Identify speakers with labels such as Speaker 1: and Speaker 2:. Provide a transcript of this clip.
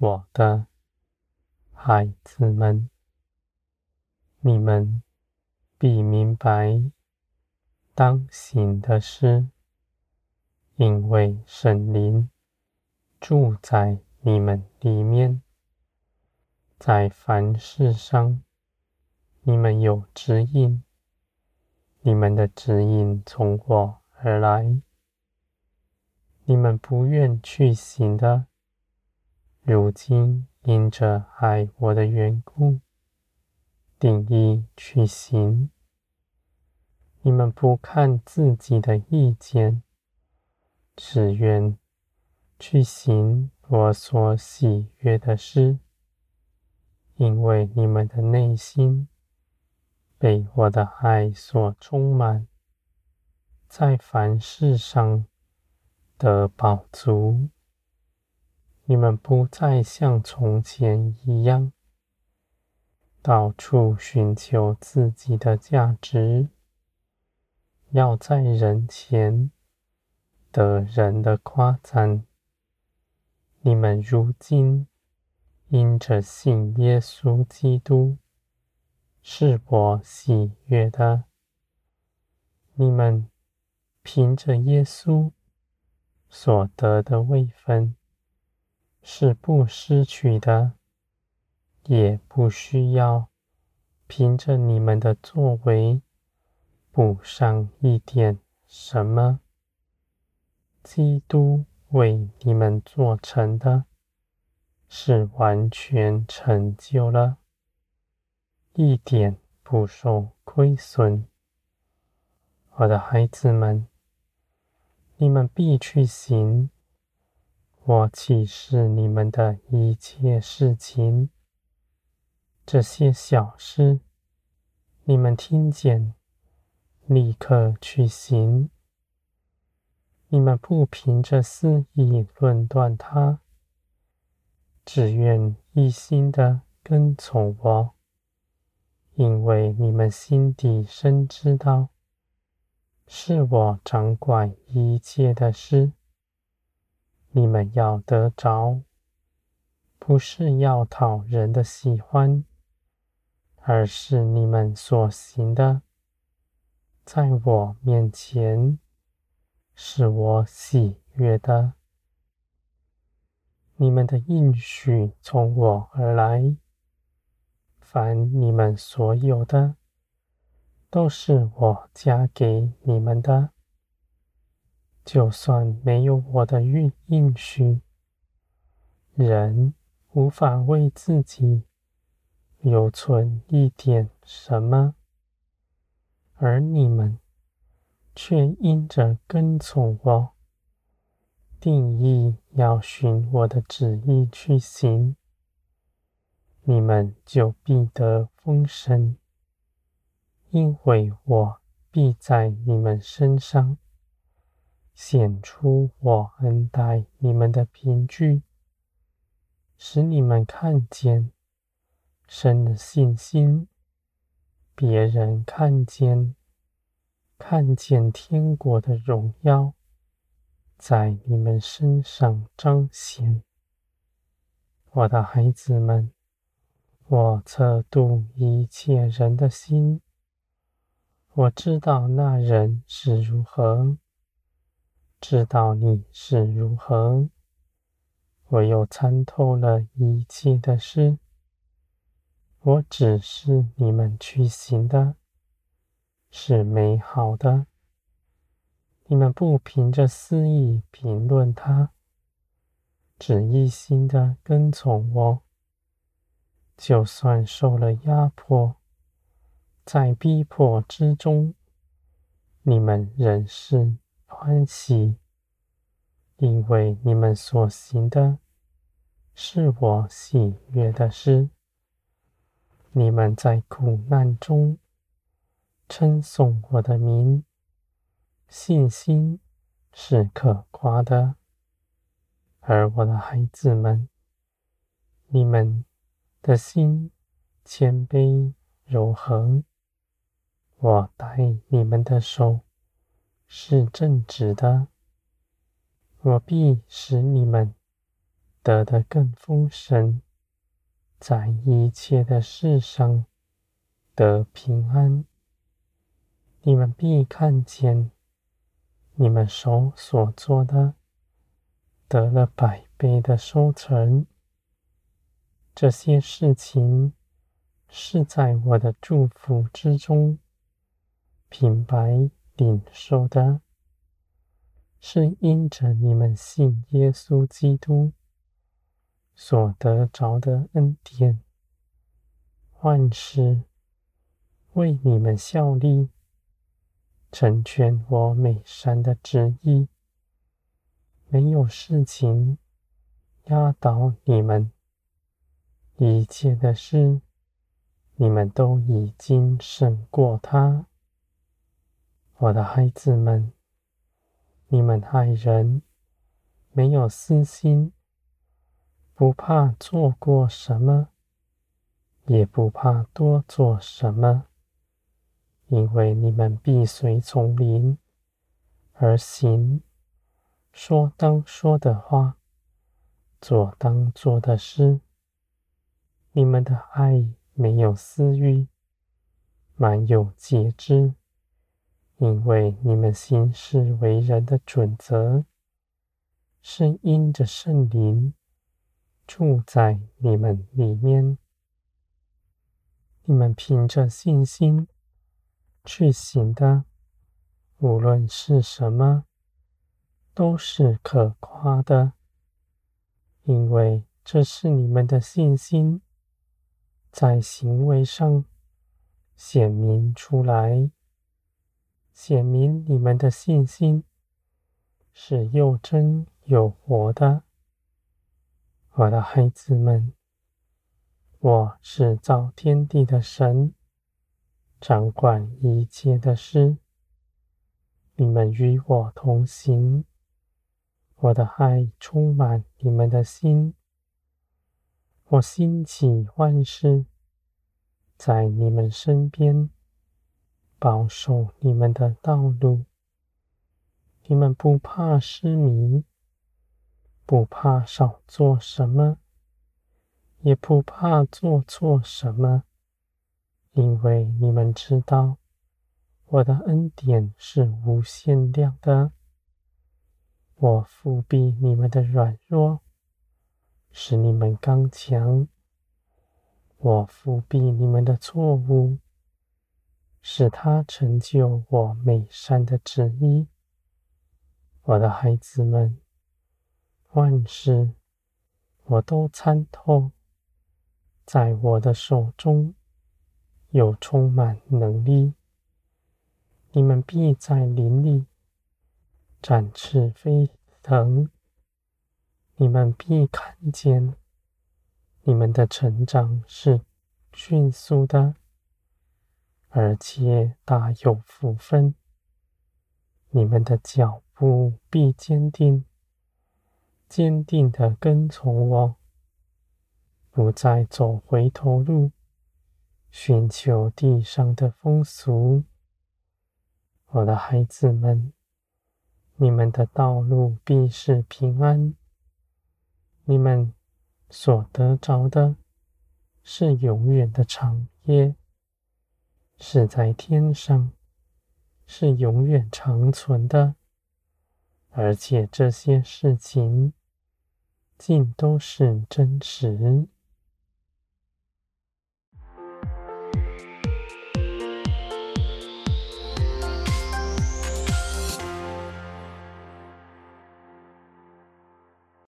Speaker 1: 我的孩子们，你们必明白当行的事，因为圣灵住在你们里面，在凡事上，你们有指引，你们的指引从我而来。你们不愿去行的，如今因着爱我的缘故，定意去行。你们不看自己的意见，只愿去行我所喜悦的事，因为你们的内心被我的爱所充满，在凡事上。得饱足，你们不再像从前一样，到处寻求自己的价值，要在人前得人的夸赞。你们如今因着信耶稣基督，是我喜悦的，你们凭着耶稣。所得的位分是不失去的，也不需要凭着你们的作为补上一点什么。基督为你们做成的，是完全成就了，一点不受亏损。我的孩子们。你们必去行我启示你们的一切事情。这些小事，你们听见，立刻去行。你们不凭着私意论断它，只愿一心的跟从我，因为你们心底深知道。是我掌管一切的事，你们要得着，不是要讨人的喜欢，而是你们所行的，在我面前是我喜悦的。你们的应许从我而来，凡你们所有的。都是我加给你们的，就算没有我的应应许，人无法为自己留存一点什么，而你们却因着跟从我，定义要循我的旨意去行，你们就必得丰盛。因为我必在你们身上显出我恩待你们的凭据，使你们看见神的信心，别人看见，看见天国的荣耀在你们身上彰显。我的孩子们，我测度一切人的心。我知道那人是如何，知道你是如何。我又参透了一切的事。我只是你们去行的，是美好的。你们不凭着私意评论他，只一心的跟从我，就算受了压迫。在逼迫之中，你们仍是欢喜，因为你们所行的是我喜悦的事。你们在苦难中称颂我的名，信心是可夸的。而我的孩子们，你们的心谦卑柔和。我带你们的手是正直的，我必使你们得的更丰盛，在一切的事上得平安。你们必看见，你们手所做的得了百倍的收成。这些事情是在我的祝福之中，品白领受的，是因着你们信耶稣基督所得着的恩典，万事为你们效力。成全我美善的旨意，没有事情压倒你们，一切的事，你们都已经胜过他。我的孩子们，你们爱人没有私心，不怕做过什么，也不怕多做什么。因为你们必随从灵而行，说当说的话，做当做的事。你们的爱没有私欲，满有节制。因为你们行事为人的准则，是因着圣灵住在你们里面。你们凭着信心。去行的，无论是什么，都是可夸的，因为这是你们的信心在行为上显明出来，显明你们的信心是又真又活的。我的孩子们，我是造天地的神。掌管一切的事，你们与我同行，我的爱充满你们的心，我兴起万事，在你们身边，保守你们的道路，你们不怕失迷，不怕少做什么，也不怕做错什么。因为你们知道，我的恩典是无限量的。我覆庇你们的软弱，使你们刚强；我覆庇你们的错误，使他成就我美善的旨意。我的孩子们，万事我都参透，在我的手中。有充满能力，你们必在林里展翅飞腾。你们必看见，你们的成长是迅速的，而且大有福分。你们的脚步必坚定，坚定的跟从我，不再走回头路。寻求地上的风俗，我的孩子们，你们的道路必是平安。你们所得着的，是永远的长夜，是在天上，是永远长存的。而且这些事情，尽都是真实。